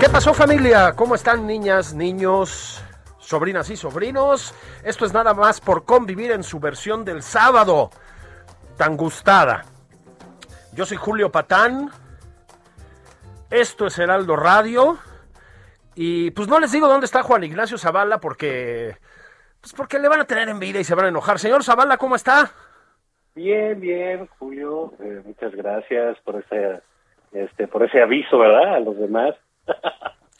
¿Qué pasó familia? ¿Cómo están niñas, niños, sobrinas y sobrinos? Esto es nada más por convivir en su versión del sábado, tan gustada. Yo soy Julio Patán, esto es Heraldo Radio y pues no les digo dónde está Juan Ignacio Zavala porque pues porque le van a tener envidia y se van a enojar. Señor Zavala, ¿cómo está? Bien, bien, Julio. eh, muchas gracias por ese, este, por ese aviso, ¿verdad? A los demás.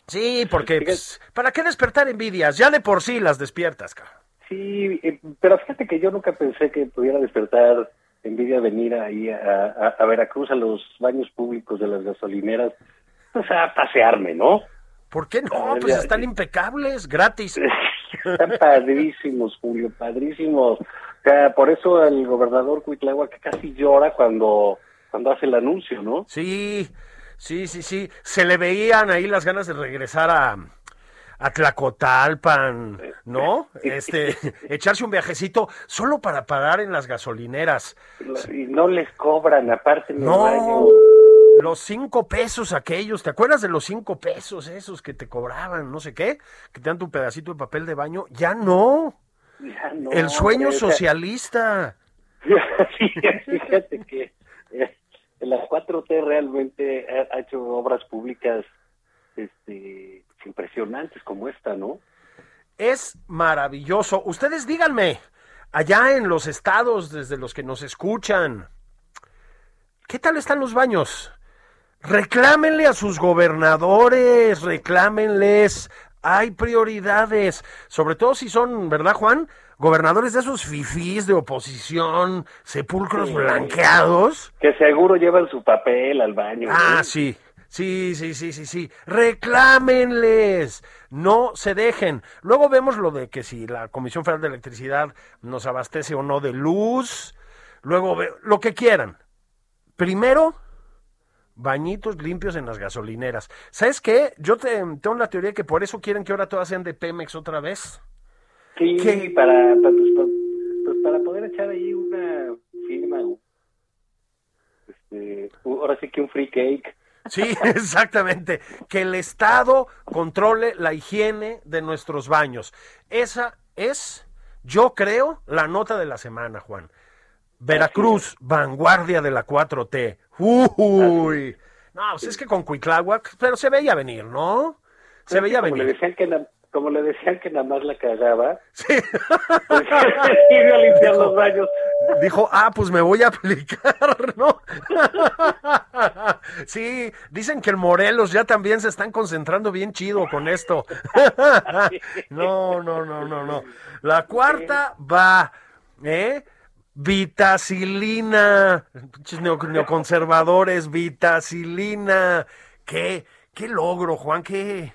Sí, porque pues, ¿para qué despertar envidias? Ya de por sí las despiertas, cara. Sí, eh, pero fíjate que yo nunca pensé que pudiera despertar envidia venir ahí a, a- a Veracruz a los baños públicos de las gasolineras, sea, a pasearme, ¿no? ¿Por qué no? Ah, Pues ya, están impecables, gratis. Están padrísimos, Julio, padrísimos. O sea, por eso el gobernador Cuitláhuac casi llora cuando, cuando hace el anuncio, ¿no? Sí, sí, sí, sí. Se le veían ahí las ganas de regresar a, a Tlacotalpan, ¿no? Este, echarse un viajecito solo para parar en las gasolineras. Y no les cobran, aparte No, baño. los cinco pesos aquellos, ¿te acuerdas de los cinco pesos esos que te cobraban, no sé qué? Que te dan tu pedacito de papel de baño. Ya no. Ya no, El sueño hombre, socialista. fíjate que eh, la 4T realmente ha, ha hecho obras públicas este, impresionantes como esta, ¿no? Es maravilloso. Ustedes díganme, allá en los estados desde los que nos escuchan, ¿qué tal están los baños? Reclámenle a sus gobernadores, reclámenles. Hay prioridades, sobre todo si son, ¿verdad, Juan? Gobernadores de esos fifís de oposición, sepulcros Sí. blanqueados. Que seguro llevan su papel al baño. Ah, sí. Sí, sí, sí, sí, sí. Reclámenles. No se dejen. Luego vemos lo de que si la Comisión Federal de Electricidad nos abastece o no de luz. Luego ve- lo que quieran. Primero, bañitos limpios en las gasolineras. ¿Sabes qué? Yo te, tengo la teoría que por eso quieren que ahora todas sean de Pemex otra vez. Sí, ¿Qué? para, para, pues, pues, para poder echar ahí una firma. Este, ahora sí que un free cake. Sí, exactamente. Que el Estado controle la higiene de nuestros baños. Esa es, yo creo, la nota de la semana, Juan. Veracruz, vanguardia de la 4T. Uy. No, pues es que con Cuitláhuac, pero se veía venir, ¿no? Se veía Le venir. decían que na- como le decían que nada más la cagaba, Sí. pues iba a limpiar los baños. Dijo, ah, pues me voy a aplicar, ¿no? Sí, dicen que el Morelos ya también se están concentrando bien chido con esto. No, no, no, no, no. La cuarta va, ¿eh? Vitacilina, neoconservadores, vitacilina. ¿Qué, qué logro, Juan? ¿Qué?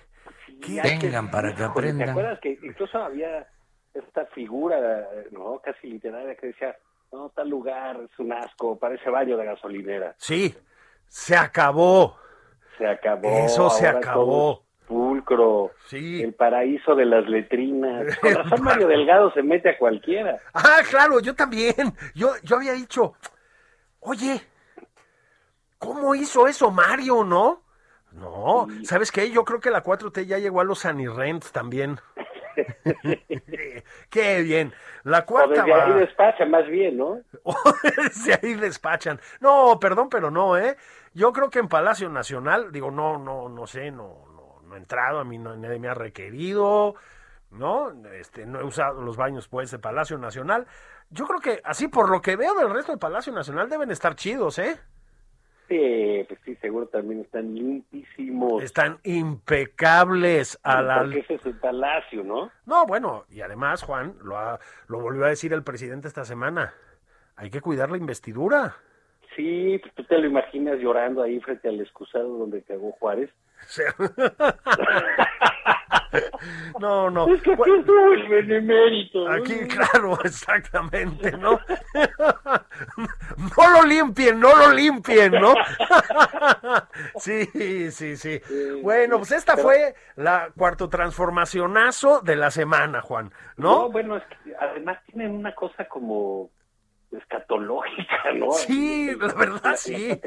Vengan para que Híjole, ¿Te aprendan. acuerdas que incluso había esta figura, no, casi literaria que decía, no, tal lugar es un asco, parece baño de gasolinera. Sí, se acabó. Se acabó. Eso se acabó. Pulcro, Sí. el paraíso de las letrinas. Con razón Mario Delgado se mete a cualquiera. Ah, claro, yo también. Yo, yo había dicho, oye, ¿cómo hizo eso Mario, no? No, ¿sabes qué? Yo creo que la 4T ya llegó a los Anirent también. Qué bien. La O cuarta desde ahí va- despacha, más bien, ¿no? o desde ahí despachan. No, perdón, pero no, ¿eh? Yo creo que en Palacio Nacional, digo, no, no, no sé, no, no, no he entrado, a mí no, nadie me ha requerido, ¿no? Este, no he usado los baños, pues, de Palacio Nacional. Yo creo que, así por lo que veo del resto de Palacio Nacional, deben estar chidos, ¿eh? Sí, pues sí, seguro también están limpísimos. Están impecables a la... Porque ese es el palacio, ¿no? No, bueno, y además, Juan, lo, ha- lo volvió a decir el presidente esta semana, hay que cuidar la investidura. Sí, pues tú te lo imaginas llorando ahí frente al excusado donde cagó Juárez. Sea, no, no. Es que aquí estuvo el benemérito. Aquí, claro, exactamente, ¿no? No lo limpien, no lo limpien, ¿no? Sí, sí, sí. Bueno, pues esta fue la cuarto transformacionazo de la semana, Juan, No, ¿no? bueno, es que además tienen una cosa como escatológica, ¿no? Sí, la verdad, sí.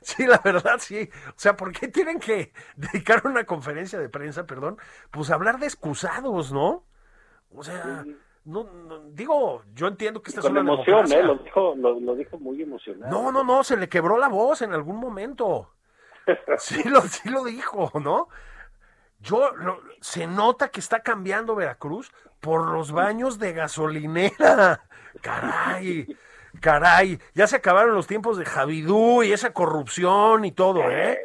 Sí, la verdad, sí. O sea, ¿por qué tienen que dedicar una conferencia de prensa, perdón? Pues hablar de excusados, ¿no? O sea, no, no- digo, yo entiendo que esta es Con una emoción, democracia. ¿eh? Lo dijo, lo, lo dijo muy emocionado. No, no, no, se le quebró la voz en algún momento. Sí lo, sí lo dijo, ¿no? Yo, lo- se nota que está cambiando Veracruz por los baños de gasolinera. Caray, caray. Ya se acabaron los tiempos de Javidú y esa corrupción y todo, ¿eh?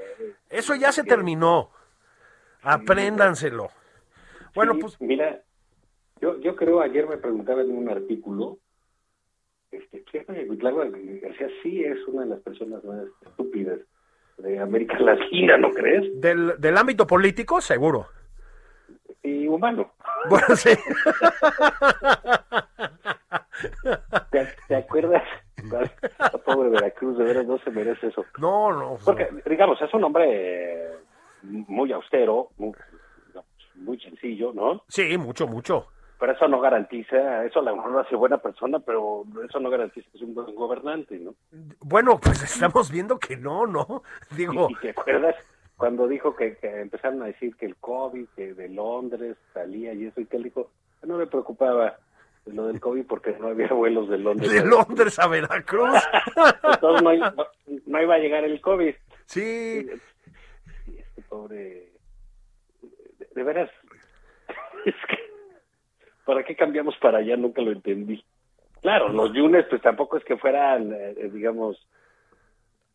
Eso ya se terminó. Apréndanselo. Bueno, pues, Mira, yo, yo creo, ayer me preguntaba en un artículo, este, García sí es una de las personas más estúpidas de América Latina, ¿no crees? del, del ámbito político, seguro. Y humano. Bueno, sí. ¿Te, te acuerdas? La pobre Veracruz, de veras no se merece eso. No, no. Porque, digamos, es un hombre eh, muy austero, muy, muy sencillo, ¿no? Sí, mucho, mucho. Pero eso no garantiza, eso a lo mejor hace buena persona, pero eso no garantiza que es un buen gobernante, ¿no? Bueno, pues estamos viendo que no, ¿no? Digo, ¿Y te acuerdas cuando dijo que, que empezaron a decir que el COVID, que de Londres salía y eso, y que él dijo que no le preocupaba lo del COVID porque no había vuelos de Londres. de Londres a Veracruz. Entonces no, iba- no iba a llegar el COVID. Sí, Sí, este pobre... De, de veras, es que... ¿Para qué cambiamos para allá? Nunca lo entendí. Claro, los Yunes pues tampoco es que fueran, eh, eh, digamos,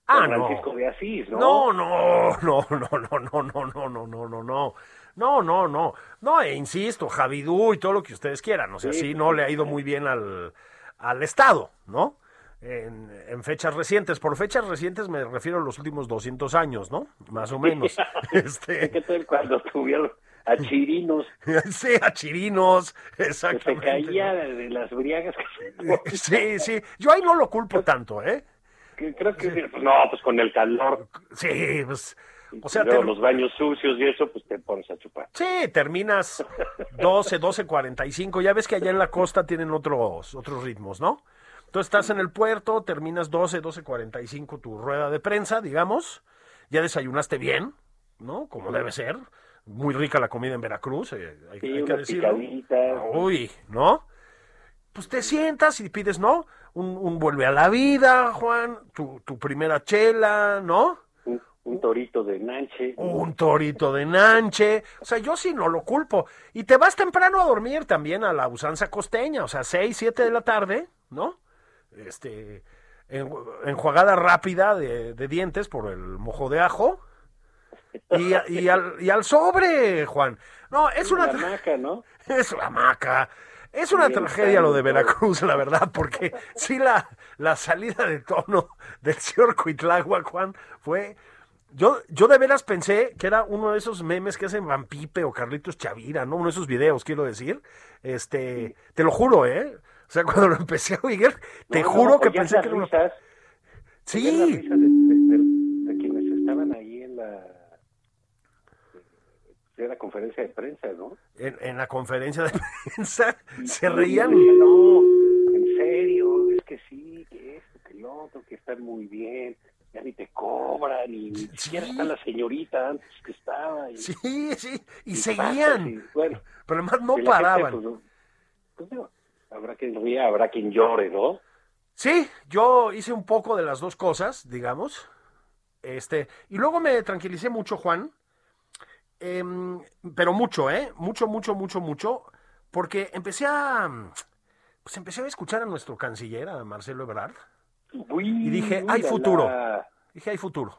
Ah, San no. Francisco de Asís, ¿no? No, no, no, no, no, no, no, no, no, no, no, no. No, no, no. No, e insisto, Javidú y todo lo que ustedes quieran. O sea, Sí, sí, pues, no le ha ido muy bien al, al Estado, ¿no? En, en fechas recientes. Por fechas recientes me refiero a los últimos 200 años, ¿no? Más o menos. ¿Qué este, tal cuando tuvieron a Chirinos sí, a Chirinos, que se exactamente. caía de, las briagas? Que, Sí, sí. Yo ahí no lo culpo tanto, ¿eh? creo que pues, no, pues con el calor, Sí, pues. O sea, te- los baños sucios y eso, pues te pones a chupar. Sí, terminas 12, 12, 45. Ya ves que allá en la costa tienen otros, otros ritmos, ¿no? Tú estás en el puerto, terminas 12, 12, 45 tu rueda de prensa, digamos. Ya desayunaste bien, ¿no? Como debe ser. Muy rica la comida en Veracruz, eh, hay, Sí, hay que decirlo. Uy, ¿no? Pues te sientas y pides, ¿no? Un, un vuelve a la vida, Juan, tu, tu primera chela, ¿no? Un, un torito de nanche. un torito de nanche. O sea, yo sí no lo culpo. Y te vas temprano a dormir también a la usanza costeña, o sea, 6, 7 de la tarde, ¿no? Este, en- enjuagada rápida de, de dientes por el mojo de ajo. Y, y al, y al sobre, Juan. No, es una, la maca, ¿no? es una maca. Es una Bien tragedia lo de Veracruz, la verdad, porque sí la, la salida de tono del señor Cuitláhuac, Juan, fue... Yo, yo de veras pensé que era uno de esos memes que hacen Van Pipe o Carlitos Chavira, ¿no? Uno de esos videos, quiero decir. Este, te lo juro, ¿eh? O sea, cuando lo empecé a oír, te No, no, juro que pensé que era una... risas, Sí, risas de, de- de- de quienes estaban ahí en la, en la conferencia de prensa, ¿no? en, en la conferencia de prensa se reían. no, en serio, es que sí, que esto, que el otro, que están muy bien, ya ni te cobran, y ni siquiera está la señorita antes que estaba. Y, Sí, sí, y, y seguían. y, bueno, Pero además no gente, paraban. pues, no- pues, habrá quien ríe, habrá quien llore, ¿no? Sí, yo hice un poco de las dos cosas, digamos. Este, y luego me tranquilicé mucho, Juan. Em, pero mucho, ¿eh? Mucho, mucho, mucho, mucho. Porque empecé a. Pues empecé a escuchar a nuestro canciller, a Marcelo Ebrard. Uy, Y dije, hay la, futuro. la, Dije, hay futuro.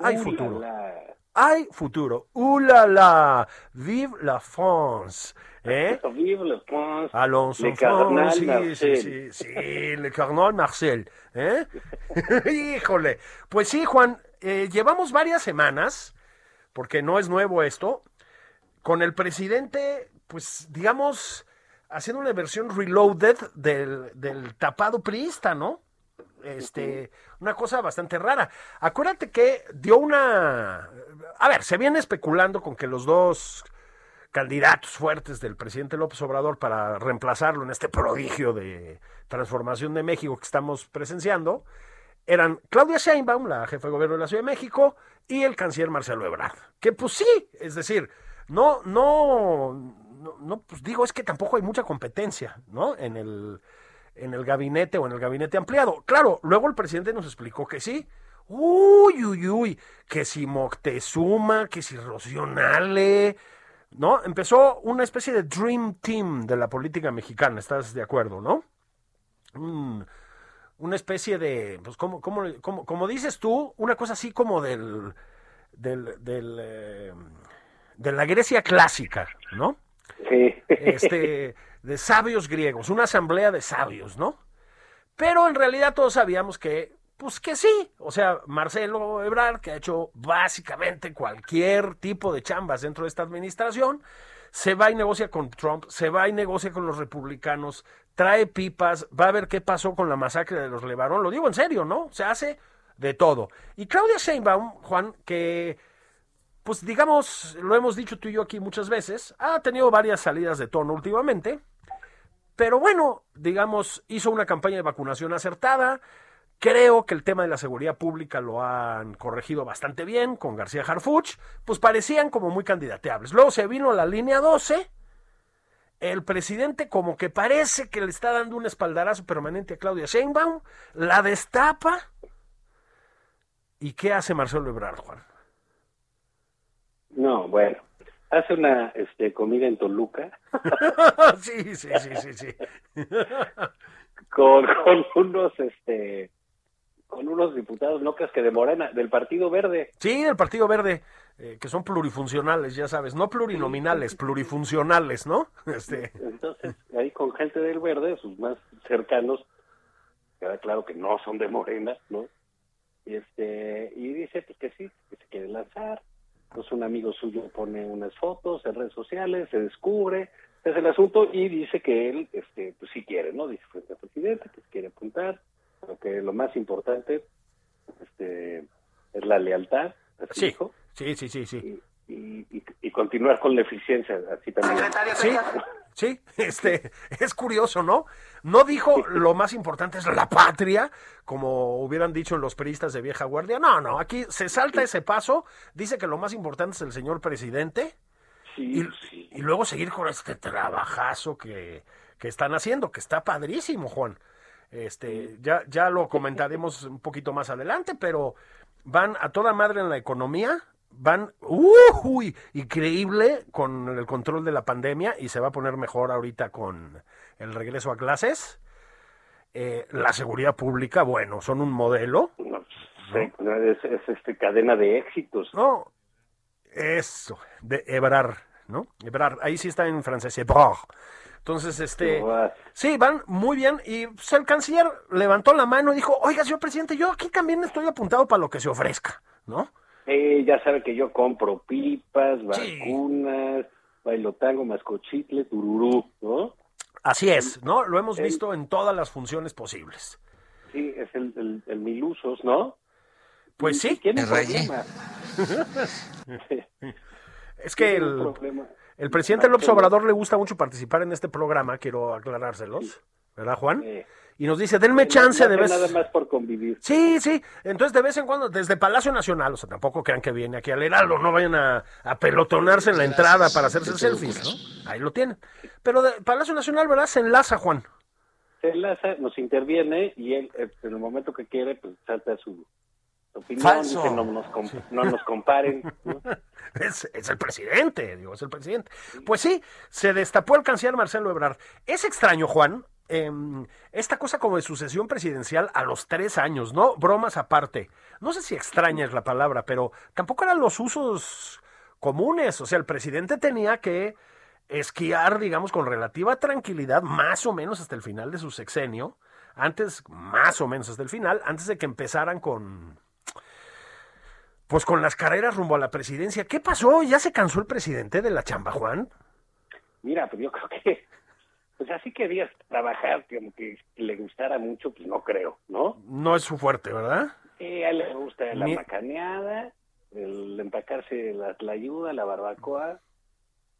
Hay futuro. la, la. Hay futuro. ¡Uh, la, la! ¡Vive la France! ¿Eh? Vive le France, Allons le France, sí, Marcel. sí, sí, sí, le Cardinal Marcel, ¿eh? Híjole, pues sí, Juan, eh, llevamos varias semanas, porque no es nuevo esto, con el presidente, pues, digamos, haciendo una versión reloaded del, del tapado priista, ¿no? Este, una cosa bastante rara. Acuérdate que dio una... A ver, se viene especulando con que los dos candidatos fuertes del presidente López Obrador para reemplazarlo en este prodigio de transformación de México que estamos presenciando, eran Claudia Sheinbaum, la jefa de gobierno de la Ciudad de México, y el canciller Marcelo Ebrard. Que pues sí, es decir, no, no, no, no, pues digo, es que tampoco hay mucha competencia, ¿no? En el, en el gabinete o en el gabinete ampliado. Claro, luego el presidente nos explicó que sí. Uy, uy, uy, que si Moctezuma, que si Rocío Nale, ¿no? Empezó una especie de Dream Team de la política mexicana, ¿estás de acuerdo, no? Un- una especie de, pues, como, como, como, como dices tú, una cosa así como del, del, del, eh, de la Grecia clásica, ¿no? Sí. Este, de sabios griegos, una asamblea de sabios, ¿no? Pero en realidad todos sabíamos que, pues que sí, o sea, Marcelo Ebrard, que ha hecho básicamente cualquier tipo de chambas dentro de esta administración, se va y negocia con Trump, se va y negocia con los republicanos, trae pipas, va a ver qué pasó con la masacre de los Levarón, lo digo en serio, ¿no? Se hace de todo. Y Claudia Sheinbaum, Juan, que pues digamos, lo hemos dicho tú y yo aquí muchas veces, ha tenido varias salidas de tono últimamente, pero bueno, digamos, hizo una campaña de vacunación acertada. Creo que el tema de la seguridad pública lo han corregido bastante bien con García Harfuch, pues parecían como muy candidateables. Luego se vino la línea 12, el presidente como que parece que le está dando un espaldarazo permanente a Claudia Sheinbaum, la destapa. ¿Y qué hace Marcelo Ebrard, Juan? No, bueno, hace una este, comida en Toluca sí, sí, sí, sí, sí. con, con unos este con unos diputados no que de Morena, del Partido Verde. Sí, del Partido Verde, eh, que son plurifuncionales, ya sabes, no plurinominales, plurifuncionales, ¿no? Este, Entonces, ahí con gente del Verde, sus más cercanos, queda claro que no son de Morena, ¿no? Y este y dice pues que sí, que se quiere lanzar. Pues un amigo suyo pone unas fotos en redes sociales, se descubre, es el asunto y dice que él este pues sí quiere, ¿no? Dice frente al presidente que quiere apuntar, pero que lo más importante este es la lealtad, así sí, dijo, sí, sí, sí, sí. y, y, y- y continuar con la eficiencia, así también. Sí, sí, este, es curioso, ¿no? No dijo lo más importante es la patria, como hubieran dicho los periodistas de vieja guardia. No, no, aquí se salta ese paso, dice que lo más importante es el señor presidente Sí, y, sí. y luego seguir con este trabajazo que, que están haciendo, que está padrísimo, Juan. Este, ya, ya lo comentaremos un poquito más adelante, pero van a toda madre en la economía, van uy, increíble con el control de la pandemia y se va a poner mejor ahorita con el regreso a clases. Eh, la seguridad pública, bueno, son un modelo. No, sí, no, es, es, este cadena de éxitos. No, eso, de Ebrard, ¿no? Ebrard, ahí sí está en francés, Ebrard. Entonces, este, sí, van muy bien y pues, el canciller levantó la mano y dijo, oiga, señor presidente, yo aquí también estoy apuntado para lo que se ofrezca, ¿no? Eh, ya sabe que yo compro pipas, vacunas, bailo tango, mascochitle, tururú, ¿no? Así es, ¿no? Lo hemos El- visto en todas las funciones posibles. Sí, es el, el, el mil usos, ¿no? Pues sí, tiene problema. es que el, problema. El presidente López Obrador le gusta mucho participar en este programa, quiero aclarárselos, ¿verdad, Juan? Y nos dice, denme chance de vez. Nada más por convivir. Sí, sí. Entonces, de vez en cuando, desde Palacio Nacional, o sea, tampoco crean que viene aquí al Heraldo, no vayan a, a pelotonarse en la entrada para hacerse selfies, ¿no? Ahí lo tienen. Pero de Palacio Nacional, ¿verdad? Se enlaza, Juan. Se enlaza, nos interviene y él, eh, en el momento que quiere, pues salta su opinión, Falso. no nos, com- no nos comparen. ¿no? Es, es el presidente, digo, es el presidente. Pues sí, se destapó el canciller Marcelo Ebrard. Es extraño, Juan, em, esta cosa como de sucesión presidencial a los tres años, ¿no? Bromas aparte. No sé si extraña es la palabra, pero tampoco eran los usos comunes. O sea, el presidente tenía que esquiar, digamos, con relativa tranquilidad, más o menos hasta el final de su sexenio. Antes, más o menos hasta el final, antes de que empezaran con, pues con las carreras rumbo a la presidencia. ¿Qué pasó? ¿Ya se cansó el presidente de la chamba, Juan? Mira, pues yo creo que, pues así querías trabajar, como que le gustara mucho, pues no creo, ¿no? No es su fuerte, ¿verdad? Sí, a él le gusta la Ni- macaneada, el empacarse la, la ayuda, la barbacoa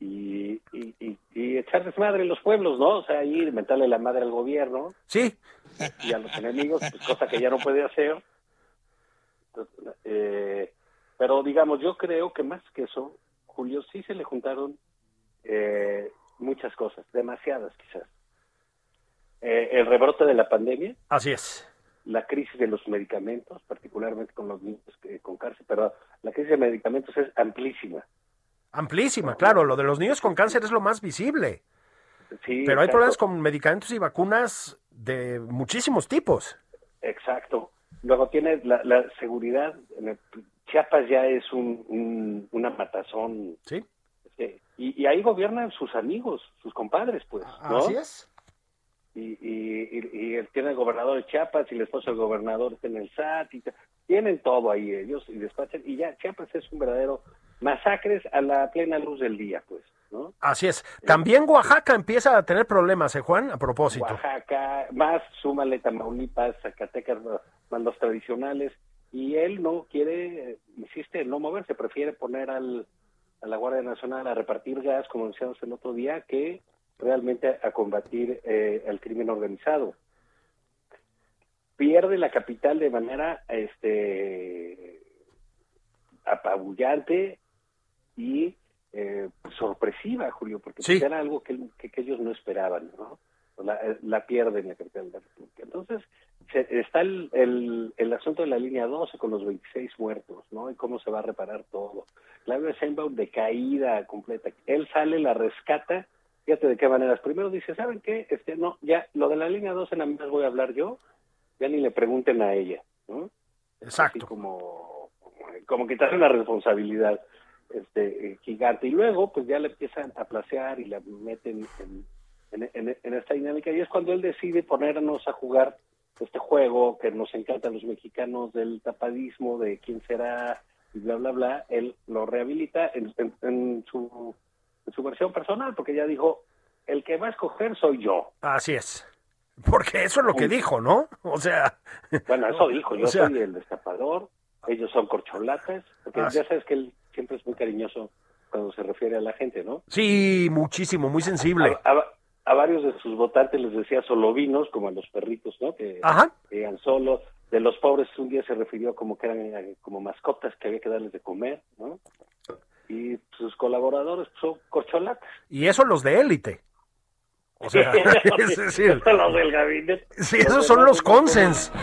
y, y, y, y echar desmadre en los pueblos, ¿no? O sea, ir, mentarle la madre al gobierno Sí, y a los enemigos, pues cosa que ya no puede hacer. Eh, pero digamos, yo creo que más que eso, Julio, sí se le juntaron eh, muchas cosas, demasiadas quizás. Eh, el rebrote de la pandemia, así es. la crisis de los medicamentos, particularmente con los niños que- con cáncer, pero la crisis de medicamentos es amplísima. Amplísima, claro. Lo de los niños con cáncer es lo más visible. Sí, Pero hay exacto. problemas con medicamentos y vacunas de muchísimos tipos. Exacto. Luego tiene la, la seguridad. Chiapas ya es un, un- una matazón. ¿Sí? este, y, y ahí gobiernan sus amigos, sus compadres, pues. ¿no? Así es. Y, y, y- él tiene el gobernador de Chiapas y el esposo del gobernador está en el SAT. Y tienen todo ahí ellos y despachan. Y ya Chiapas es un verdadero masacres a la plena luz del día, pues. ¿no? Así es. También Oaxaca empieza a tener problemas, ¿eh, Juan? A propósito. Oaxaca, más súmale Tamaulipas, Zacatecas, los tradicionales, y él no quiere, eh, insiste en no moverse, prefiere poner al, a la Guardia Nacional a repartir gas, como decíamos el otro día, que realmente a combatir eh, el crimen organizado. Pierde la capital de manera este apabullante y eh, sorpresiva, Julio, porque Sí. era algo que, que- que ellos no esperaban, ¿no? La, la pierden la capital de la República. Entonces, se- está el, el, el asunto de la línea 12 con los 26 muertos, ¿no? Y cómo se va a reparar todo. Claudia Sheinbaum de caída completa. Él sale, la rescata, fíjate de qué maneras. Primero dice, ¿saben qué? Este, no, ya, lo de la línea 12 nada más voy a hablar yo, ya ni le pregunten a ella, ¿no? Así Exacto. como, como quitarle una responsabilidad este eh, gigante. Y luego, pues ya le empiezan a placear y la meten en, en, en- en esta dinámica. Y es cuando él decide ponernos a jugar este juego que nos encanta a los mexicanos del tapadismo, de quién será y bla, bla, bla. Él lo rehabilita en, en- en su, en su versión personal, porque ya dijo, el que va a escoger soy yo. Así es. Porque eso es lo que dijo, ¿no? O sea, Bueno, eso dijo, yo O sea- soy el destapador, ellos son corcholatas, porque Ah, ya sabes que él siempre es muy cariñoso cuando se refiere a la gente, ¿no? sí, muchísimo, muy sensible. A, a- a varios de sus votantes les decía solovinos, como a los perritos, ¿no? Que iban solos. De los pobres un día se refirió como que eran como mascotas que había que darles de comer, ¿no? Y sus colaboradores son corcholatas. Y eso los de élite. O sea, es decir, los del gabinete. sí, esos son los consens.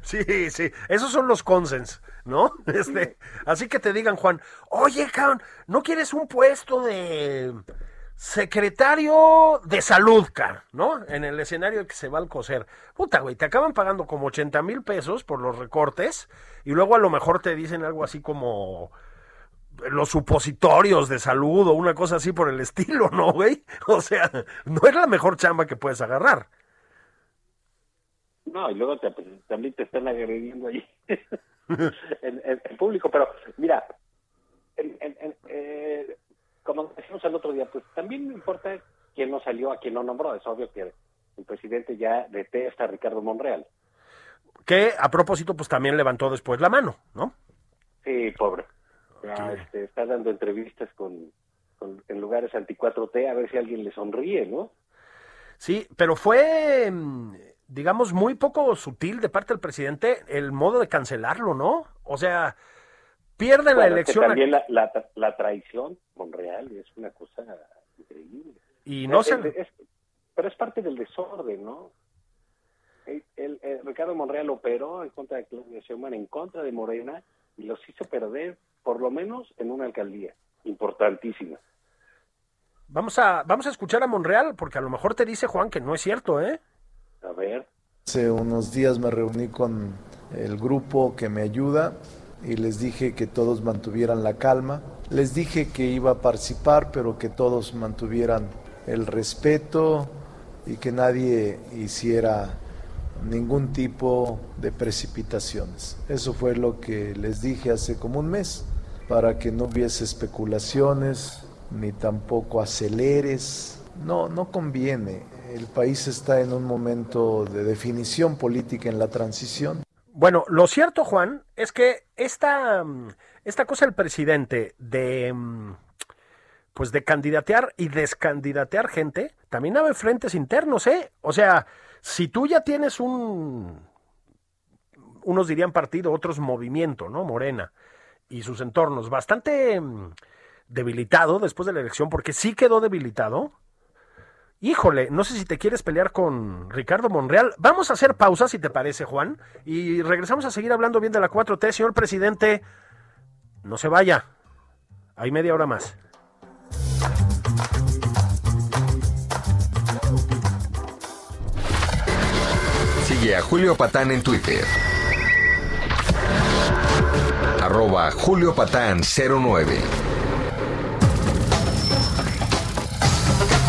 Sí, sí, esos son los consens, ¿no? Este, así que te digan, Juan, oye, cabrón, ¿no quieres un puesto de secretario de salud, cabrón, ¿no? En el escenario que se va al coser. Puta, güey, te acaban pagando como 80 mil pesos por los recortes y luego a lo mejor te dicen algo así como los supositorios de salud o una cosa así por el estilo, ¿no, güey? O sea, no es la mejor chamba que puedes agarrar. No, y luego te- también te están agrediendo ahí en, en- en público. Pero mira, en- eh, como decimos el otro día, pues también me importa quién no salió, a quién no nombró. Es obvio que el presidente ya detesta a Ricardo Monreal. Que a propósito, pues también levantó después la mano, ¿no? Sí, pobre. Ya, este, está dando entrevistas con, con- en lugares anti 4T a ver si alguien le sonríe, ¿no? Sí, pero fue, mm, digamos, muy poco sutil de parte del presidente el modo de cancelarlo, ¿no? O sea, pierden la elección. también la, la, la, traición, Monreal, es una cosa increíble. Y no se... pero es parte del desorden, ¿no? El, Ricardo Monreal operó en contra de Claudia Sheinbaum, en contra de Morena, y los hizo perder, por lo menos, en una alcaldía importantísima. Vamos a, vamos a escuchar a Monreal, porque a lo mejor te dice Juan que no es cierto, ¿eh? Hace unos días me reuní con el grupo que me ayuda y les dije que todos mantuvieran la calma. Les dije que iba a participar, pero que todos mantuvieran el respeto y que nadie hiciera ningún tipo de precipitaciones. Eso fue lo que les dije hace como un mes, para que no hubiese especulaciones, ni tampoco aceleres. No, no conviene. El país está en un momento de definición política en la transición. Bueno, lo cierto, Juan, es que esta, esta cosa del presidente de pues de candidatear y descandidatear gente, también hay frentes internos, ¿eh? O sea, si tú ya tienes un, unos dirían partido, otros movimiento, ¿no? Morena y sus entornos, bastante debilitado después de la elección, porque sí quedó debilitado. Híjole, no sé si te quieres pelear con Ricardo Monreal. Vamos a hacer pausa, si te parece, Juan, y regresamos a seguir hablando bien de la 4T. Señor presidente, no se vaya. Hay media hora más. Sigue a Julio Patán en Twitter. Julio Patán 09.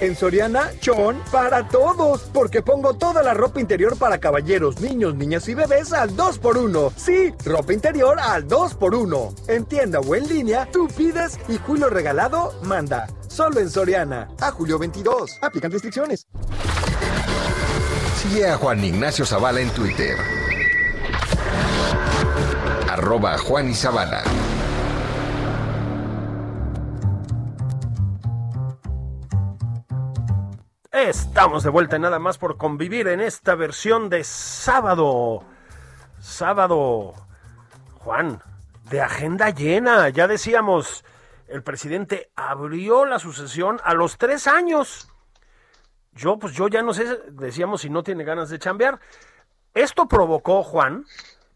En Soriana, chon para todos, porque pongo toda la ropa interior para caballeros, niños, niñas y bebés al 2x1. Sí, ropa interior al 2x1. En tienda o en línea, tú pides y Julio Regalado manda. Solo en Soriana. A julio 22. Aplican restricciones. Sigue a Juan Ignacio Zavala en Twitter. Arroba Juan y Zavala. Estamos de vuelta nada más por convivir en esta versión de sábado. Sábado, Juan, de agenda llena. Ya decíamos, el presidente abrió la sucesión a los tres años. Yo, pues yo ya no sé, decíamos si no tiene ganas de chambear. Esto provocó, Juan,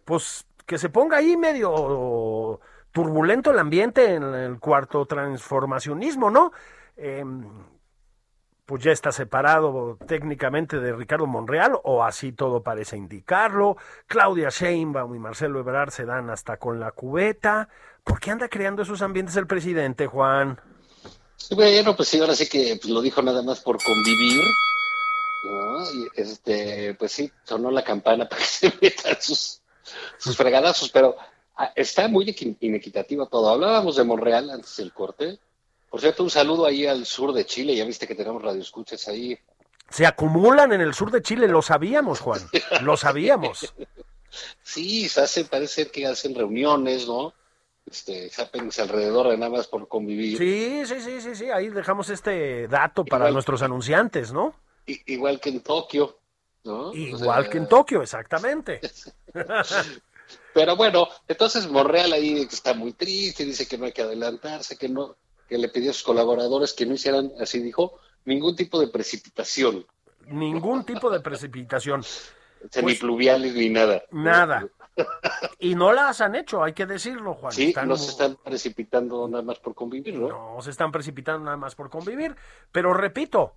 pues que se ponga ahí medio turbulento el ambiente en el cuarto transformacionismo, ¿no? Eh, pues ya está separado técnicamente de Ricardo Monreal, o así todo parece indicarlo. Claudia Sheinbaum y Marcelo Ebrard se dan hasta con la cubeta. ¿Por qué anda creando esos ambientes el presidente, Juan? Bueno, pues sí, ahora sí que pues, lo dijo nada más por convivir. ¿no? Y este, pues sí, sonó la campana para que se metan sus, sus fregadazos, pero ah, está muy inequitativo todo. Hablábamos de Monreal antes del corte por cierto, un saludo ahí al sur de Chile. Ya viste que tenemos radioescuchas ahí. Se acumulan en el sur de Chile, lo sabíamos, Juan. Lo sabíamos. sí, se hace, parece que hacen reuniones, ¿no? Este, alrededor de nada más por convivir. Sí, sí, sí, sí, sí. Ahí dejamos este dato para nuestros anunciantes, ¿no? igual que en Tokio, ¿no? Igual que en Tokio, exactamente. Pero bueno, entonces Monreal ahí está muy triste, dice que no hay que adelantarse, que no, que le pidió a sus colaboradores que no hicieran, así dijo, ningún tipo de precipitación. Ningún tipo de precipitación. ni pues, pluviales ni nada. Nada. Y no las han hecho, hay que decirlo, Juan. Sí, no se están precipitando nada más por convivir, ¿no? No se están precipitando nada más por convivir. Pero repito,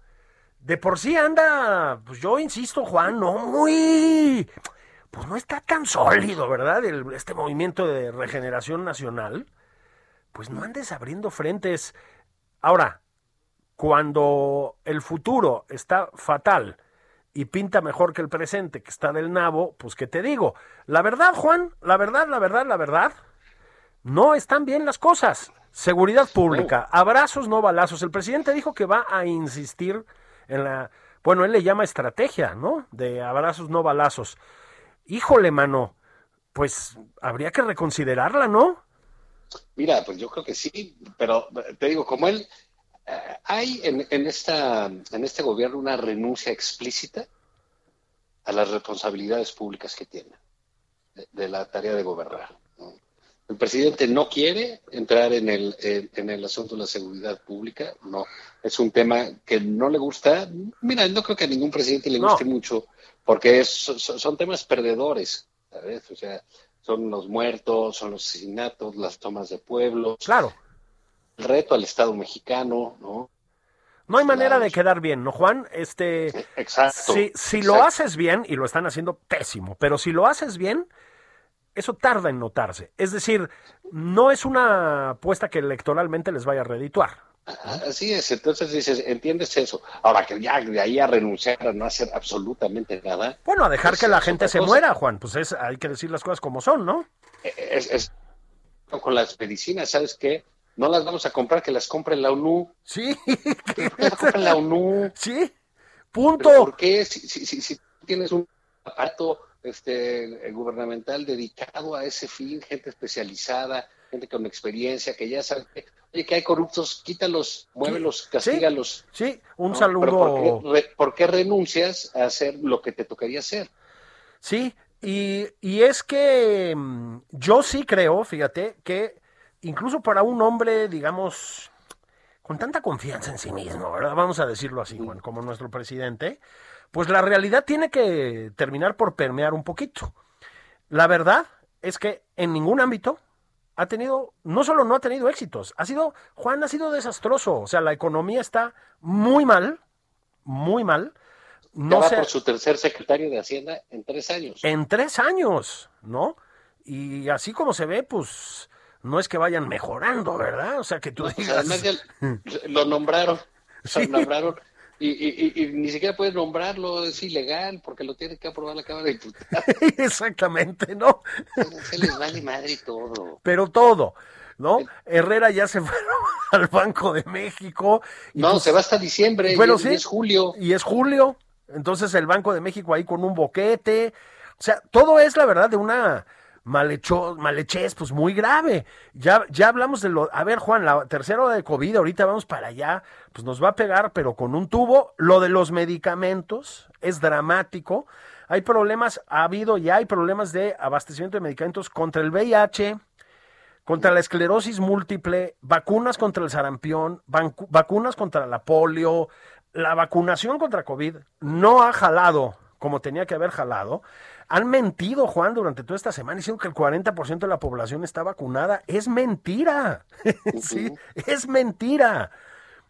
de por sí anda, pues yo insisto, Juan, no muy. Pues no está tan sólido, ¿verdad? este movimiento de regeneración nacional pues no andes abriendo frentes. Ahora, cuando el futuro está fatal y pinta mejor que el presente, que está del nabo, pues qué te digo. La verdad, Juan, la verdad, la verdad, la verdad, no están bien las cosas. Seguridad pública, abrazos, no balazos. El presidente dijo que va a insistir en la, bueno, él le llama estrategia, ¿no? De abrazos, no balazos. Híjole, mano, pues habría que reconsiderarla, ¿no? Mira, pues yo creo que sí, pero te digo, como él, eh, hay en, en, esta, en este gobierno una renuncia explícita a las responsabilidades públicas que tiene de, de la tarea de gobernar. ¿no? El presidente no quiere entrar en el, en, en, el asunto de la seguridad pública, no. Es un tema que no le gusta. Mira, no creo que a ningún presidente le guste no. mucho, porque es, son, son, temas perdedores, ¿sabes? O sea, son los muertos, son los asesinatos, las tomas de pueblos. Claro. El reto al Estado mexicano, ¿no? No hay manera de quedar bien, ¿no, Juan? Este, exacto. Si, si exacto. lo haces bien, y lo están haciendo pésimo, pero si lo haces bien, eso tarda en notarse. Es decir, no es una apuesta que electoralmente les vaya a redituar. Así es, entonces dices, entiendes eso. Ahora que ya de ahí a renunciar a no hacer absolutamente nada. Bueno, a dejar pues, que la gente se cosa. muera, Juan, pues es, hay que decir las cosas como son, ¿no? Es, es, con las medicinas, ¿sabes qué? No las vamos a comprar, que las compre la ONU. Sí. Que las compre la ONU. Sí, punto. ¿Pero ¿Por qué? Si, si, si, si tienes un aparato este, gubernamental dedicado a ese fin, gente especializada, gente con experiencia, que ya sabe, oye, que hay corruptos, quítalos, muévelos, castígalos. Sí, sí. un ¿no? saludo. Por qué, ¿Por qué renuncias a hacer lo que te tocaría hacer? Sí, y, y es que mm, yo sí creo, fíjate, que incluso para un hombre, digamos, con tanta confianza en sí mismo, ¿verdad? Vamos a decirlo así, Juan, como nuestro presidente, pues la realidad tiene que terminar por permear un poquito. La verdad es que en ningún ámbito ha tenido, no solo no ha tenido éxitos, ha sido, Juan ha sido desastroso, o sea, la economía está muy mal, muy mal. No va por su tercer secretario de Hacienda en tres años. En tres años, ¿no? Y así como se ve, pues no es que vayan mejorando, ¿verdad? O sea, que tú digas... Además lo nombraron, sí. lo nombraron y, y, y, y, ni siquiera puedes nombrarlo, es ilegal, porque lo tiene que aprobar la Cámara de Diputados. Exactamente, ¿no? Se les vale madre todo. Pero todo, ¿no? Herrera ya se fue al Banco de México. Y no, pues, se va hasta diciembre, bueno, y, sí, y es julio. Y es julio, entonces el Banco de México ahí con un boquete. O sea, todo es la verdad de una malhechez, pues muy grave. Ya, ya hablamos de lo. A ver, Juan, la tercera hora de COVID, ahorita vamos para allá, pues nos va a pegar, pero con un tubo. Lo de los medicamentos es dramático. Hay problemas, ha habido y hay problemas de abastecimiento de medicamentos contra el VIH, contra la esclerosis múltiple, vacunas contra el sarampión, vacunas contra la polio. La vacunación contra COVID no ha jalado como tenía que haber jalado. Han mentido, Juan, durante toda esta semana diciendo que el 40% de la población está vacunada. Es mentira. sí, es mentira.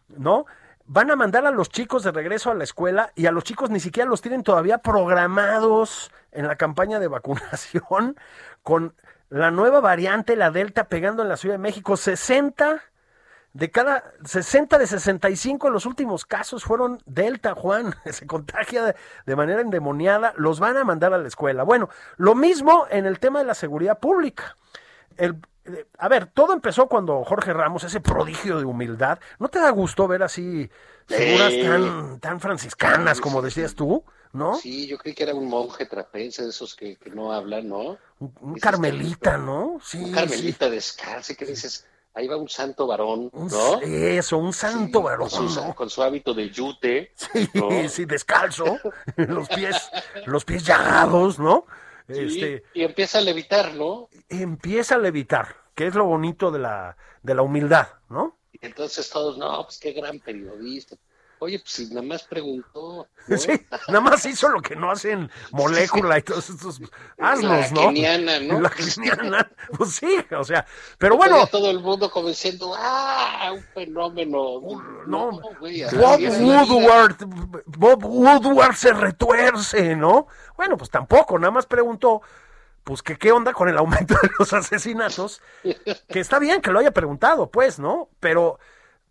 ¿No? Van a mandar a los chicos de regreso a la escuela y a los chicos ni siquiera los tienen todavía programados en la campaña de vacunación con la nueva variante, la Delta, pegando en la Ciudad de México. 60 de cada 60 de 65 en los últimos casos fueron Delta, Juan, se contagia de, manera endemoniada, los van a mandar a la escuela. Bueno, lo mismo en el tema de la seguridad pública. El, eh, a ver, todo empezó cuando Jorge Ramos, ese prodigio de humildad, ¿no te da gusto ver así figuras tan, tan franciscanas, como decías tú? ¿No? Sí, yo creí que era un monje trapense de esos que, que no hablan, ¿no? Un, un carmelita, ¿no? Sí. Un carmelita sí. descalzo, que dices, ahí va un santo varón, ¿no? Eso, un santo sí, varón. Con su, ¿no? con su, hábito de yute. Sí, ¿no? sí, descalzo, los pies, los pies llagados, ¿no? Sí, este, y empieza a levitar, ¿no? Empieza a levitar, que es lo bonito de la, de la humildad, ¿no? Y entonces todos, no, pues qué gran periodista. Oye, pues si nada más preguntó. ¿no? Sí, nada más hizo lo que no hacen molécula y todos estos asnos, ¿no? La keniana, ¿no? La keniana, pues sí, o sea, pero bueno. todo el mundo como diciendo, ah, un fenómeno. No, no güey, Bob Woodward, Bob Woodward se retuerce, ¿no? Bueno, pues tampoco, nada más preguntó, pues que qué onda con el aumento de los asesinatos, que está bien que lo haya preguntado, pues, ¿no? Pero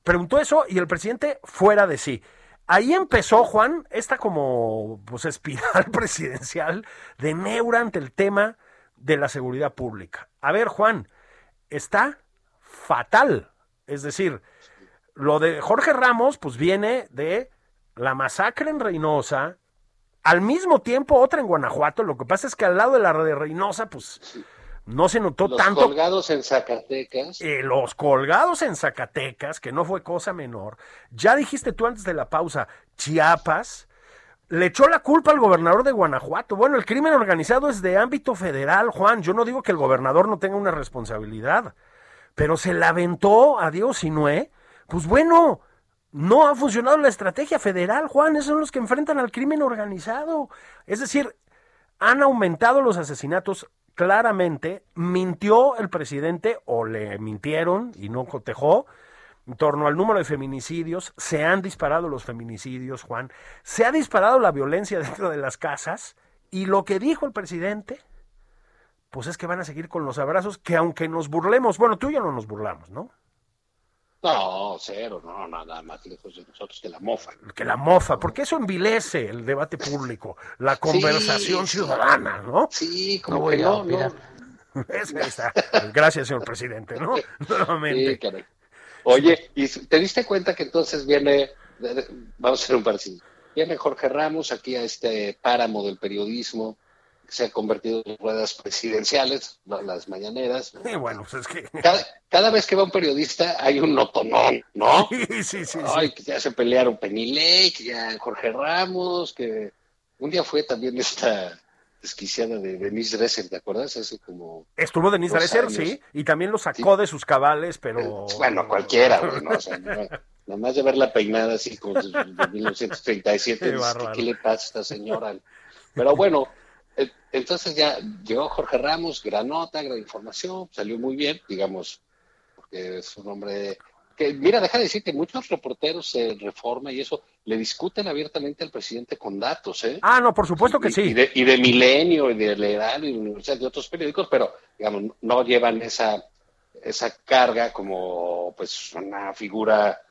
preguntó eso y el presidente fuera de sí. Ahí empezó, Juan, esta como pues, espiral presidencial de Neura ante el tema de la seguridad pública. A ver, Juan, está fatal. Es decir, lo de Jorge Ramos, pues viene de la masacre en Reynosa, al mismo tiempo otra en Guanajuato. Lo que pasa es que al lado de la de Reynosa, pues no se notó Los tanto. colgados en Zacatecas. Eh, los colgados en Zacatecas, que no fue cosa menor. Ya dijiste tú antes de la pausa, Chiapas le echó la culpa al gobernador de Guanajuato. Bueno, el crimen organizado es de ámbito federal, Juan. Yo no digo que el gobernador no tenga una responsabilidad, pero se la aventó a Diego Sinué. Pues bueno, no ha funcionado la estrategia federal, Juan. Esos son los que enfrentan al crimen organizado. Es decir, han aumentado los asesinatos claramente. Mintió el presidente o le mintieron y no cotejó en torno al número de feminicidios. Se han disparado los feminicidios, Juan. Se ha disparado la violencia dentro de las casas. Y lo que dijo el presidente, pues es que van a seguir con los abrazos, que aunque nos burlemos, bueno, tú y yo no nos burlamos, ¿no? No, cero, no, nada más lejos de nosotros que la mofa. Que la mofa, porque eso envilece el debate público, la conversación sí. ciudadana, ¿no? Sí, como No que no, no. Esa está. Gracias, señor presidente, ¿no? Nuevamente. Sí, caray. Oye, ¿y te diste cuenta que entonces viene, vamos a hacer un parecido, viene Jorge Ramos aquí a este páramo del periodismo, se ha convertido en ruedas presidenciales, ¿no? las mañaneras. Sí, bueno, pues es que. Cada, cada vez que va un periodista hay un notonón, ¿no? Sí, sí, sí. sí. Ay, que ya se pelearon Penilei, que ya Jorge Ramos, que un día fue también esta desquiciada de Denise Dresser, ¿te acuerdas? Hace como... Estuvo Denise Dresser, sí, y también lo sacó de sus cabales, pero. Bueno, cualquiera, güey, ¿no? O sea, no- nada más de verla peinada así como de, de 1937, Qué. ¿qué, le pasa a esta señora? Pero bueno, eh, entonces ya llegó Jorge Ramos, gran nota, gran información, salió muy bien, digamos, porque es un hombre que, mira, deja de decir que muchos reporteros de Reforma y eso le discuten abiertamente al presidente con datos, ¿eh? Ah, no, por supuesto que y, sí. Y de, y de Milenio, y de Leral, y de Universidad, de otros periódicos, pero, digamos, no llevan esa, esa carga como, pues, una figura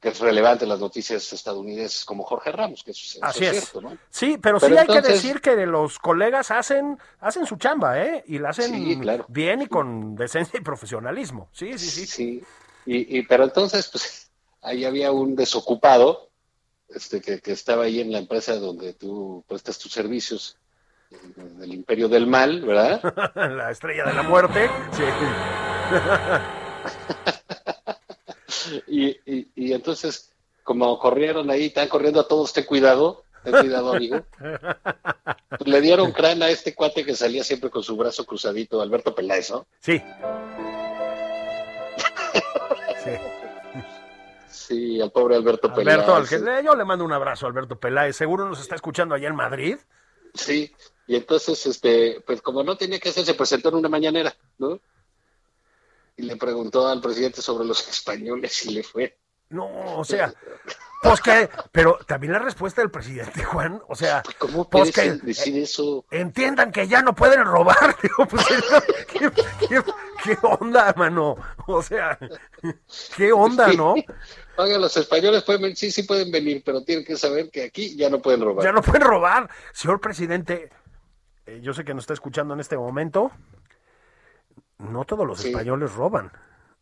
que es relevante en las noticias estadounidenses como Jorge Ramos, que eso, es- eso Así es cierto, ¿no? Sí, pero, Pero sí hay que decir que los colegas hacen, hacen su chamba, ¿eh? Y la hacen Sí, claro. bien y con decencia y profesionalismo. Sí, sí, sí. Sí, y, y- pero entonces, pues, ahí había un desocupado este, que, que estaba ahí en la empresa donde tú prestas tus servicios, eh, del Imperio del Mal, ¿verdad? la estrella de la muerte. Sí. Y, y, y entonces, como corrieron ahí, están corriendo a todos, ten cuidado, ten cuidado, amigo. Pues le dieron crán a este cuate que salía siempre con su brazo cruzadito, Alberto Peláez, ¿no? Sí. Sí. Sí, al pobre Alberto, Alberto, al Peláez. que- yo le mando un abrazo a Alberto Peláez. Seguro nos está escuchando allá en Madrid. Sí, y entonces, este, pues como no tenía que hacer, se presentó en una mañanera, ¿no? Y le preguntó al presidente sobre los españoles y le fue. No, o sea, pues que, pero también la respuesta del presidente Juan, o sea, ¿Cómo pues que decir eso? entiendan que ya no pueden robar. Digo, pues, ¿qué, qué- qué onda, mano? O sea, ¿qué onda, no? Oiga, los españoles pueden sí, sí pueden venir, pero tienen que saber que aquí ya no pueden robar. Ya no pueden robar. Señor presidente, eh, yo sé que nos está escuchando en este momento. No todos los Sí. españoles roban.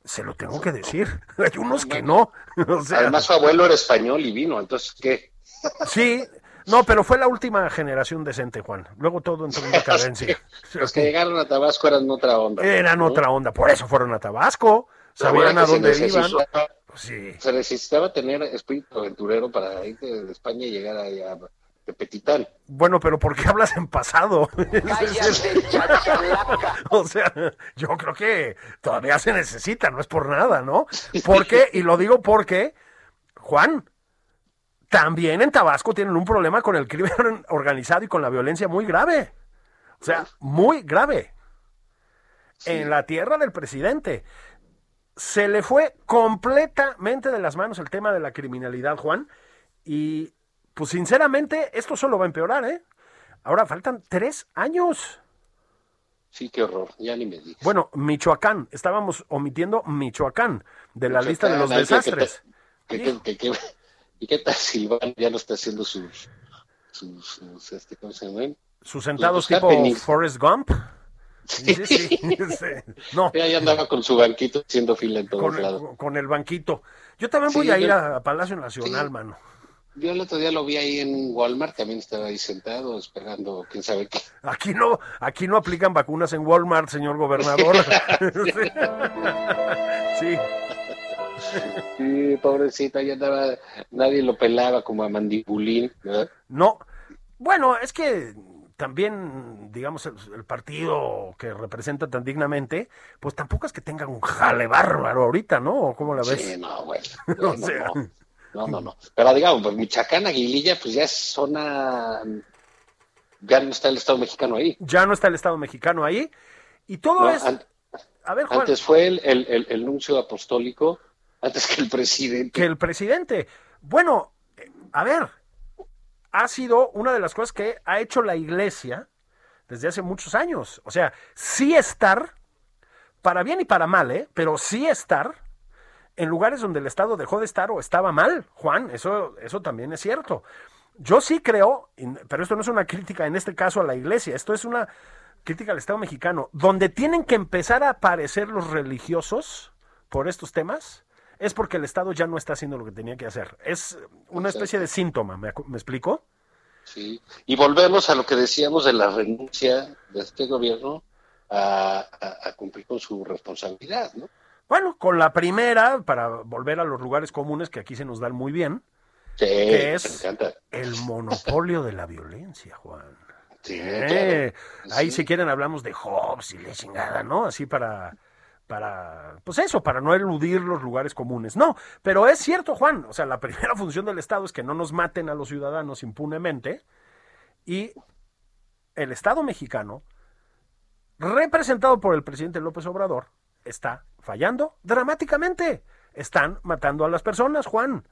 Se lo tengo que decir. Hay unos que no. O sea, Además, su abuelo era español y vino, entonces, ¿qué? sí. No, pero fue la última generación decente, Juan. Luego todo entró en decadencia. Los que llegaron a Tabasco eran otra onda. Eran ¿no? otra onda. Por eso fueron a Tabasco. Sabían a se dónde iban. Sí. Se necesitaba tener espíritu aventurero para ir de de España y llegar allá Petitán. Bueno, pero ¿por qué hablas en pasado? Cállate. O sea, yo creo que todavía se necesita, no es por nada, ¿no? Porque, y lo digo porque, Juan, también en Tabasco tienen un problema con el crimen organizado y con la violencia muy grave. O sea, muy grave. En la tierra del presidente. Se le fue completamente de las manos el tema de la criminalidad, Juan. Y, pues sinceramente, esto solo va a empeorar, ¿eh? Ahora faltan tres años. Sí, qué horror, ya ni me digas. Bueno, Michoacán, estábamos omitiendo Michoacán de la lista de los desastres. Que, que- que- que- ¿Y qué tal Silvano ya no está haciendo sus, sus, sus, este, ¿cómo se llaman? Sus sentados tipo happenings. Forrest Gump. Sí, sí, sí. No, Ya ya andaba con su banquito haciendo fila en todos con, lados. con el banquito. Yo también voy a ir a Palacio Nacional, mano. Yo el otro día lo vi ahí en Walmart, también estaba ahí sentado esperando quién sabe qué. Aquí no, aquí no aplican vacunas en Walmart, señor gobernador. sí. Sí, pobrecito, ahí andaba, nadie lo pelaba como a mandibulín, ¿verdad? No. Bueno, es que también, digamos, el, el partido que representa tan dignamente, pues tampoco es que tenga un jale bárbaro ahorita, ¿no? ¿O ¿Cómo la ves? Sí, no, bueno. O sea. no. No, no, no. Pero digamos, pues Michoacán, Aguililla, pues ya es zona. Ya no está el Estado mexicano ahí. Ya no está el Estado mexicano ahí. Y todo ¿no? es. An- A ver, Juan, Antes fue el, el, el- el nuncio apostólico, antes que el presidente. que el presidente. Bueno, a ver, ha sido una de las cosas que ha hecho la iglesia desde hace muchos años. O sea, sí estar, para bien y para mal, ¿eh? Pero sí estar en lugares donde el Estado dejó de estar o estaba mal, Juan, eso, eso también es cierto. Yo sí creo, pero esto no es una crítica en este caso a la iglesia, esto es una crítica al Estado mexicano, donde tienen que empezar a aparecer los religiosos por estos temas, es porque el Estado ya no está haciendo lo que tenía que hacer. Es una especie de síntoma, ¿me, explico? Sí. Y volvemos a lo que decíamos de la renuncia de este gobierno a, a- a cumplir con su responsabilidad, ¿no? Bueno, con la primera, para volver a los lugares comunes que aquí se nos dan muy bien, Sí, que es el monopolio de la violencia, Juan. Sí, Eh, claro. Ahí Sí. si quieren hablamos de Hobbes y la chingada, ¿no? Así para, para, pues eso, para no eludir los lugares comunes. No, pero es cierto, Juan, o sea, la primera función del Estado es que no nos maten a los ciudadanos impunemente y el Estado mexicano, representado por el presidente López Obrador, está fallando dramáticamente. Están matando a las personas, Juan,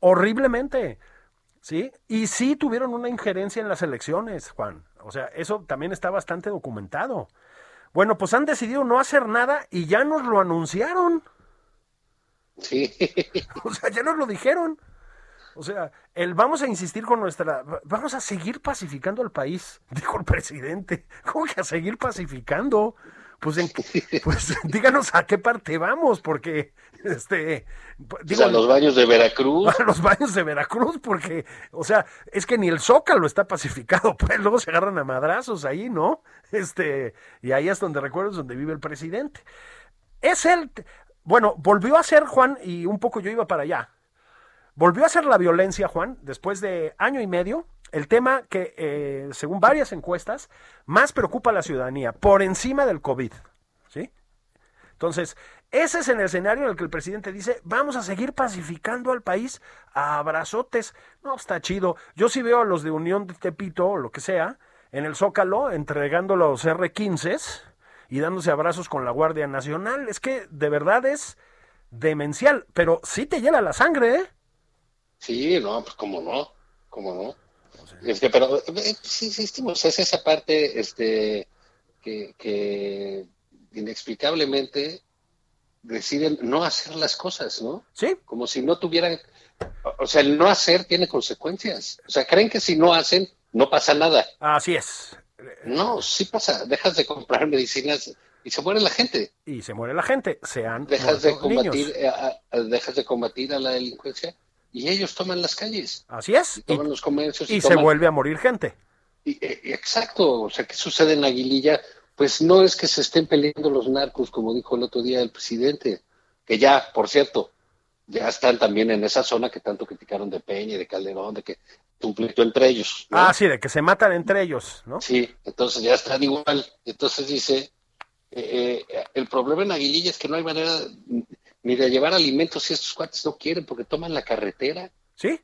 horriblemente. ¿Sí? Y sí tuvieron una injerencia en las elecciones, Juan. O sea, eso también está bastante documentado. Bueno, pues han decidido no hacer nada y ya nos lo anunciaron. Sí. O sea, ya nos lo dijeron. O sea, el vamos a insistir con nuestra. Vamos a seguir pacificando al país, dijo el presidente. ¿Cómo que a seguir pacificando? Pues, en- pues díganos a qué parte vamos, porque este. O sea, los baños de Veracruz. a los baños de Veracruz, porque, o sea, es que ni el Zócalo está pacificado, pues luego se agarran a madrazos ahí, ¿no? Este, y ahí es donde recuerdo es donde vive el presidente. Es él, bueno, volvió a ser Juan, y un poco yo iba para allá. Volvió a ser la violencia, Juan, después de año y medio, el tema que, eh, según varias encuestas, más preocupa a la ciudadanía, por encima del COVID, ¿sí? Entonces, ese es el escenario en el que el presidente dice, vamos a seguir pacificando al país a abrazotes. No, está chido. Yo sí veo a los de Unión de Tepito, o lo que sea, en el Zócalo, entregando los R-15 y dándose abrazos con la Guardia Nacional. Es que de verdad es demencial, pero sí te hiela la sangre, ¿eh? Sí, no, pues cómo no, cómo no. Este, pero eh, insistimos, es esa parte este, que, que inexplicablemente deciden no hacer las cosas, ¿no? Sí, Como si no tuvieran, o sea, el no hacer tiene consecuencias. O sea, creen que si no hacen, no pasa nada. así es. No, sí pasa. Dejas de comprar medicinas y se muere la gente. Y se muere la gente, sean Dejas de combatir, niños. eh, a- a- dejas de combatir a la delincuencia y ellos toman las calles, Así es. y Y, toman los comercios y, y se vuelve a morir gente. y- eh, exacto, o sea, ¿qué sucede en Aguililla? Pues no es que se estén peleando los narcos, como dijo el otro día el presidente, que ya, por cierto, ya están también en esa zona que tanto criticaron de Peña y de Calderón, de que un pleito entre ellos. ¿no? Ah, sí, de que se matan entre ellos, ¿no? Sí, entonces ya están igual. Entonces dice, eh, eh, el problema en Aguililla es que no hay manera ni de llevar alimentos si estos cuates no quieren porque toman la carretera Sí,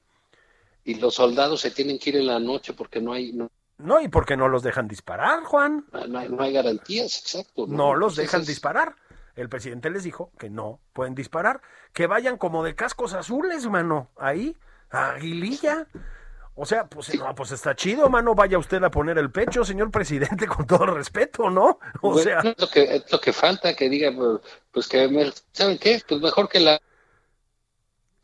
y los soldados se tienen que ir en la noche porque no hay no, no, y porque no los dejan disparar, Juan. no hay, no hay garantías, exacto. No los Entonces dejan es- disparar. El presidente les dijo que no pueden disparar, que vayan como de cascos azules, mano, ahí, a Aguililla. O sea, pues no, pues está chido, mano, vaya usted a poner el pecho, señor presidente, con todo respeto, ¿no? O Bueno, sea, es lo que es lo que falta que diga pues, pues que me- saben qué pues mejor que la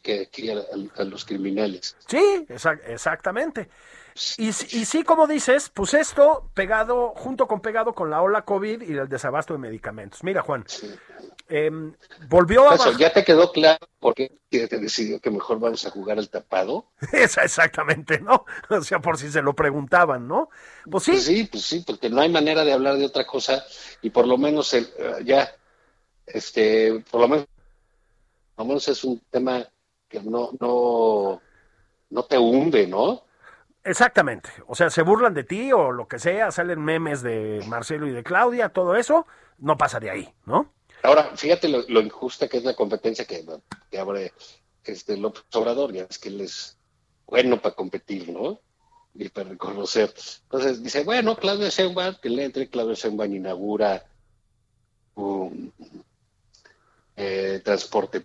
que aquí a, a- los criminales. Sí, exa- exactamente. Y, y sí, como dices, pues esto pegado, junto con pegado con la ola COVID y el desabasto de medicamentos. Mira, Juan, em, volvió a Eso. ¿ya te quedó claro por qué te decidió que mejor vamos a jugar al tapado? Esa exactamente, ¿no? O sea, por si se lo preguntaban, ¿no? Pues sí, Pues sí, pues sí, porque no hay manera de hablar de otra cosa y por lo menos el, eh, ya, este, por lo menos, por lo menos es un tema que no, no, no te hunde, ¿no? exactamente. O sea, se burlan de ti o lo que sea, salen memes de Marcelo y de Claudia, todo eso, no pasa de ahí, ¿no? Ahora, fíjate lo, injusta que es la competencia que, que abre este López Obrador, ya es que él es bueno para competir, ¿no? Y para reconocer. Entonces dice, bueno, Claudia Sheinbaum, que le entre, Claudia Sheinbaum inaugura un eh, transporte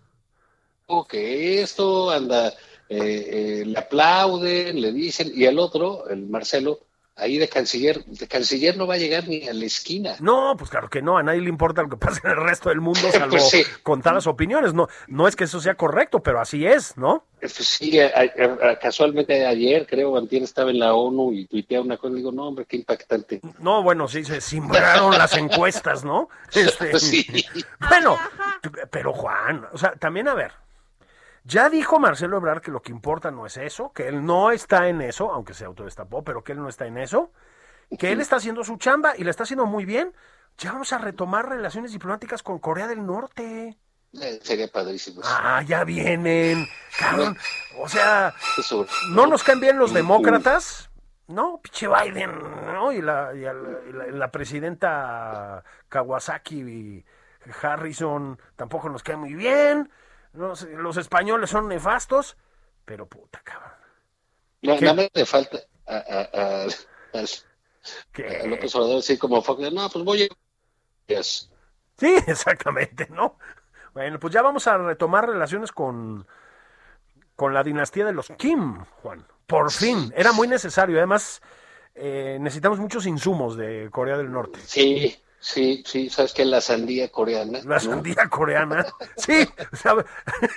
que esto anda, eh, eh, le aplauden, le dicen, y el otro, el Marcelo, ahí de canciller, de canciller no va a llegar ni a la esquina. No, pues claro que no, a nadie le importa lo que pasa en el resto del mundo, salvo Pues sí. contadas opiniones. No, no es que eso sea correcto, pero así es, ¿no? Pues sí, a- a- a- casualmente ayer, creo, Antier estaba en la ONU y tuiteaba una cosa, y digo, no, hombre, qué impactante. No, bueno, sí, se simbraron las encuestas, ¿no? Este, Sí. Bueno, pero Juan, o sea, también a ver, ya dijo Marcelo Ebrard que lo que importa no es eso, que él no está en eso, aunque se autodestapó, pero que él no está en eso, que él está haciendo su chamba y la está haciendo muy bien. Ya vamos a retomar relaciones diplomáticas con Corea del Norte. Eh, sería padrísimo. Ah, ya vienen, cabrón. O sea. ¿No nos caen bien los demócratas? No, pinche Biden, ¿no? Y la, y al- y la, la presidenta Kawasaki y Harrison tampoco nos cae muy bien. No sé, los españoles son nefastos, pero puta, cabrón. No, nada más le falta a, a, a, a- López Obrador decir como no, pues voy a... Yes. Sí, exactamente, ¿no? Bueno, pues ya vamos a retomar relaciones con, con la dinastía de los Kim, Juan. Por fin, era muy necesario. Además, eh, necesitamos muchos insumos de Corea del Norte. Sí, sí, sí, sabes que la sandía coreana. La ¿no? sandía coreana. Sí, sabe-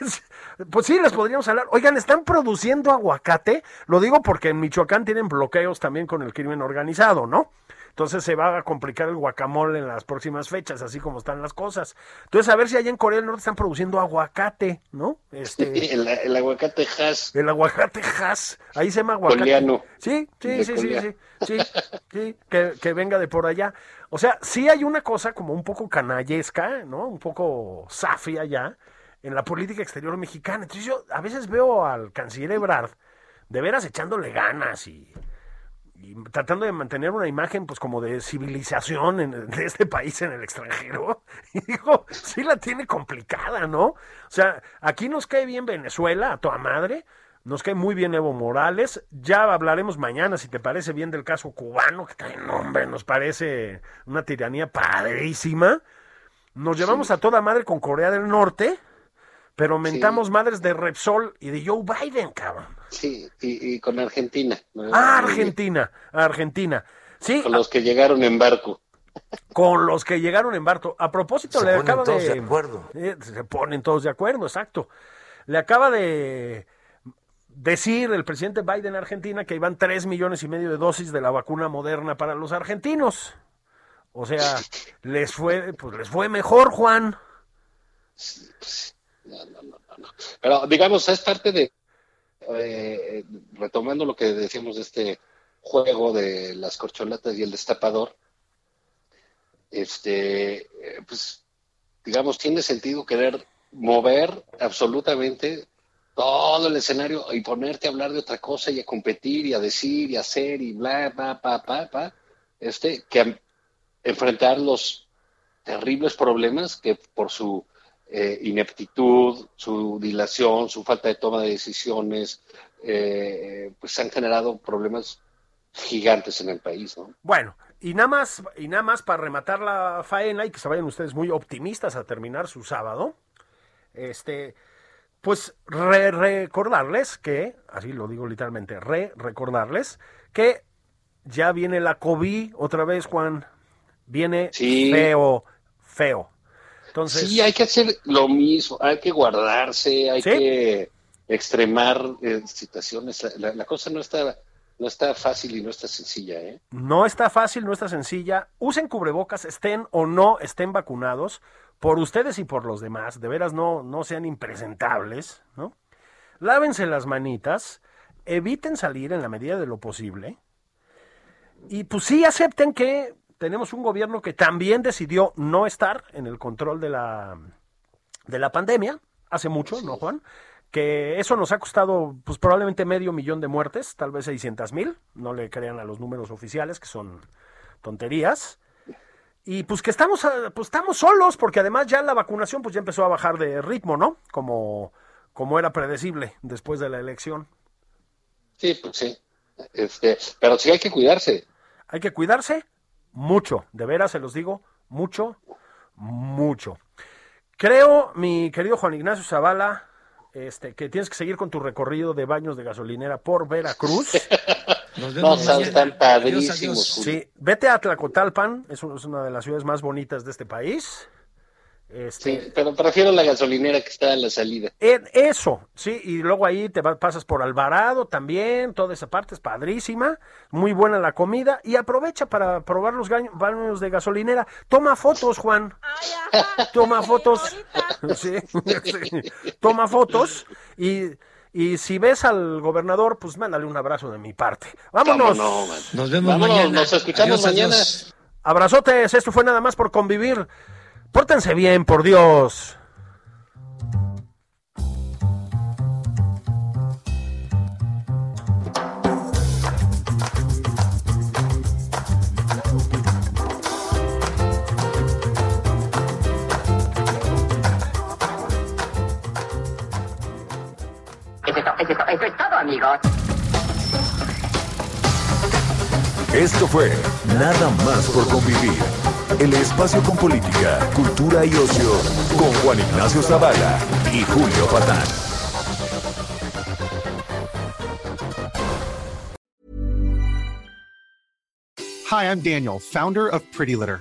pues sí, les podríamos hablar. Oigan, ¿están produciendo aguacate? Lo digo porque en Michoacán tienen bloqueos también con el crimen organizado, ¿no? Entonces se va a complicar el guacamole en las próximas fechas, así como están las cosas. Entonces, a ver si allá en Corea del Norte están produciendo aguacate, ¿no? Este, El, el aguacate Hass. el aguacate Hass, ahí se llama aguacate. Coleano. Sí, sí, sí, sí, sí, sí, sí, que, que venga de por allá. O sea, sí hay una cosa como un poco canallesca, ¿no? Un poco safia ya en la política exterior mexicana. Entonces yo a veces veo al canciller Ebrard de veras echándole ganas y, y tratando de mantener una imagen pues como de civilización en- de este país en el extranjero. Y digo, sí la tiene complicada, ¿no? O sea, aquí nos cae bien Venezuela, a toda madre, nos cae muy bien Evo Morales, ya hablaremos mañana, si te parece bien, del caso cubano, que también, hombre, nos parece una tiranía padrísima. Nos llevamos a toda madre con Corea del Norte, pero mentamos madres de Repsol y de Joe Biden, cabrón. Sí, y, y con Argentina. ¿no? Ah, Argentina, Argentina. Sí, Con los que llegaron en barco. con los que llegaron en Barto. A propósito, Se le ponen acaba todos de... de acuerdo. Eh, se ponen todos de acuerdo, exacto. Le acaba de decir el presidente Biden a Argentina que iban tres millones y medio de dosis de la vacuna moderna para los argentinos. O sea, les fue, pues les fue mejor, Juan. Pero digamos, es parte de, eh, retomando lo que decíamos de este juego de las corcholatas y el destapador, este, eh, pues, digamos, tiene sentido querer mover absolutamente todo el escenario y ponerte a hablar de otra cosa y a competir y a decir y a hacer y bla, bla, pa, pa, pa, este, que enfrentar los terribles problemas que por su eh, ineptitud, su dilación, su falta de toma de decisiones, eh, pues han generado problemas gigantes en el país, ¿no? Bueno, y nada más, y nada más para rematar la faena y que se vayan ustedes muy optimistas a terminar su sábado. Este, pues re- recordarles que, así lo digo literalmente, re recordarles que ya viene la COVID otra vez, Juan. Viene Sí. feo, feo. Entonces, Sí, hay que hacer lo mismo, hay que guardarse, hay ¿Sí? que extremar eh, situaciones. La, la cosa no está, no está fácil y no está sencilla, ¿eh? No está fácil, no está sencilla. Usen cubrebocas, estén o no estén vacunados, por ustedes y por los demás. De veras, no, no sean impresentables, ¿no? Lávense las manitas, eviten salir en la medida de lo posible. Y pues sí acepten que tenemos un gobierno que también decidió no estar en el control de la, de la pandemia, hace mucho, ¿no, Juan? Que eso nos ha costado, pues probablemente medio millón de muertes, tal vez 600 mil, no le crean a los números oficiales, que son tonterías. Y pues que estamos, pues estamos solos, porque además ya la vacunación pues ya empezó a bajar de ritmo, ¿no? Como, como era predecible después de la elección. Sí, pues sí. Este, pero sí hay que cuidarse. Hay que cuidarse mucho, de veras se los digo, mucho, mucho. Creo, mi querido Juan Ignacio Zavala, este, que tienes que seguir con tu recorrido de baños de gasolinera por Veracruz. no, están padrísimos. Sí, vete a Tlacotalpan, es una de las ciudades más bonitas de este país. Este, sí, pero prefiero la gasolinera que está a la salida. eso, sí, y luego ahí te pasas por Alvarado también, toda esa parte es padrísima, muy buena la comida y aprovecha para probar los baños de gasolinera. Toma fotos, Juan. Toma fotos. Sí, Toma fotos y, y si ves al gobernador, pues mándale un abrazo de mi parte. Vámonos. nos vemos mañana. Nos escuchamos mañana. Abrazotes, esto fue nada más por convivir. Pórtense bien, por Dios. Eso eso es todo, amigos. Esto fue Nada más por convivir. El espacio con política, cultura y ocio con Juan Ignacio Zavala y Julio Patán. Hi, I'm Daniel, founder of Pretty Litter.